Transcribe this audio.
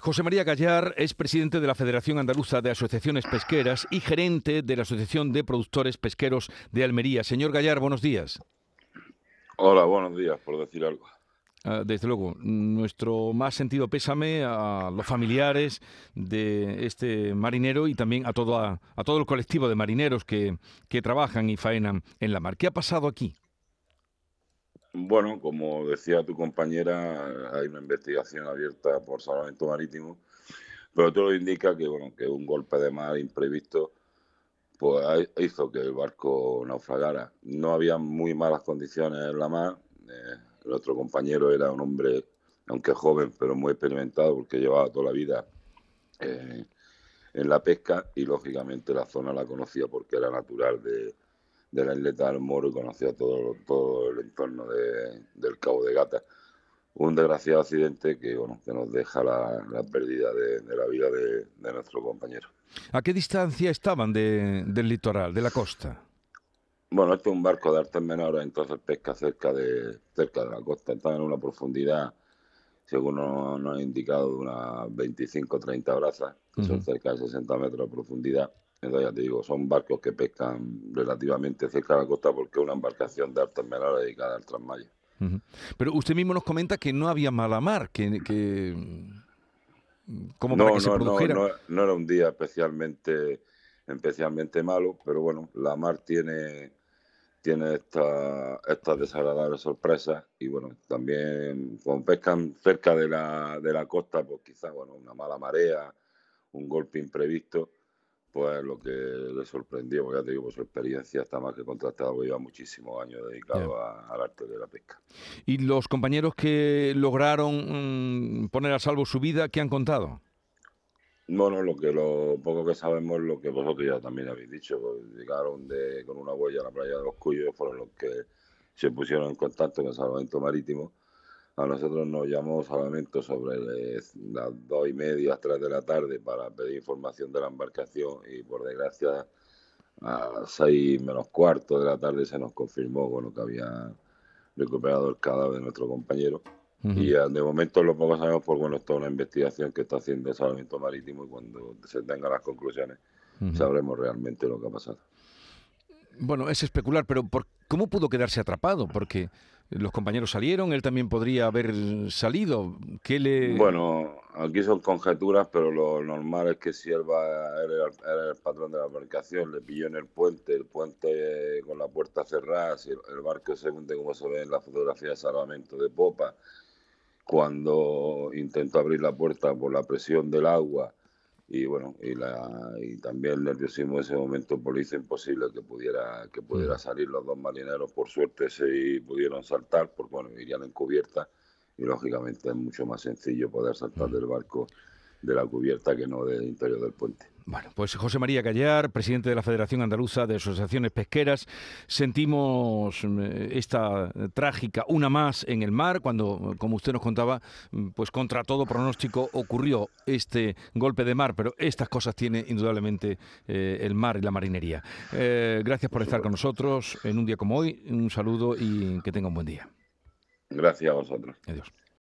José María Gallar es presidente de la Federación Andaluza de Asociaciones Pesqueras y gerente de la Asociación de Productores Pesqueros de Almería. Señor Gallar, buenos días. Hola, buenos días, por decir algo. Ah, desde luego, nuestro más sentido pésame a los familiares de este marinero y también a todo, a, todo el colectivo de marineros que, que trabajan y faenan en la mar. ¿Qué ha pasado aquí? Bueno, como decía tu compañera, hay una investigación abierta por Salvamento Marítimo, pero todo indica que bueno, que un golpe de mar imprevisto pues hizo que el barco naufragara. No había muy malas condiciones en la mar. Eh, el otro compañero era un hombre, aunque joven, pero muy experimentado, porque llevaba toda la vida eh, en la pesca y lógicamente la zona la conocía porque era natural de, de la isleta del Moro y conocía todo, todo el entorno del Cabo de Gata. Un desgraciado accidente que, bueno, que nos deja la, pérdida de, la vida de, nuestro compañero. ¿A qué distancia estaban del litoral, de la costa? Bueno, este es un barco de artes menores, entonces pesca cerca de, cerca de la costa. Estaba en una profundidad, según nos, ha indicado, de unas 25 o 30 brazas, que son cerca de 60 metros de profundidad. Entonces, ya te digo, son barcos que pescan relativamente cerca de la costa porque es una embarcación de artes menores dedicada al transmayo. Pero usted mismo nos comenta que no había mala mar, que, que como para que se produjera. No, no, era un día especialmente, especialmente malo, pero bueno, la mar tiene tiene estas esta desagradables sorpresas y bueno, también cuando pescan cerca de la, de la costa, pues quizás bueno, una mala marea, un golpe imprevisto, pues lo que le sorprendió, porque ya te digo, pues su experiencia está más que contrastada, porque lleva muchísimos años dedicado al arte de la pesca. ¿Y los compañeros que lograron mm, poner a salvo su vida, qué han contado? Bueno, lo que lo poco que sabemos, lo que vosotros ya también habéis dicho, pues, llegaron de, con una huella a la playa de los Cuyos, fueron los que se pusieron en contacto con el salvamento marítimo a nosotros nos llamó Salvamento sobre las dos y media, tres de la tarde para pedir información de la embarcación y por desgracia a seis menos cuarto de la tarde se nos confirmó bueno, que había recuperado el cadáver de nuestro compañero. Y de momento lo poco sabemos, por bueno, es toda una investigación que está haciendo el Salvamento Marítimo y cuando se tengan las conclusiones sabremos realmente lo que ha pasado. Bueno, es especular, pero ¿por ¿cómo pudo quedarse atrapado? Porque los compañeros salieron, él también podría haber salido. ¿Qué le... Bueno, aquí son conjeturas, pero lo normal es que si él va, era, el patrón de la embarcación, le pilló en el puente, el puente con la puerta cerrada, si el, barco se hunde como se ve en la fotografía de salvamento de popa, cuando intentó abrir la puerta por la presión del agua y bueno y, la, y también el nerviosismo de ese momento por hizo imposible que pudiera que pudiera mm. salir los dos marineros por suerte se pudieron saltar porque bueno irían en cubierta y lógicamente es mucho más sencillo poder saltar mm. del barco de la cubierta que no del interior del puente. Bueno, pues José María Callar, presidente de la Federación Andaluza de Asociaciones Pesqueras, sentimos eh, esta trágica una más en el mar cuando, como usted nos contaba, pues contra todo pronóstico ocurrió este golpe de mar, pero estas cosas tiene indudablemente eh, el mar y la marinería. Eh, gracias por estar con nosotros en un día como hoy, un saludo y que tenga un buen día. Gracias a vosotros. Adiós.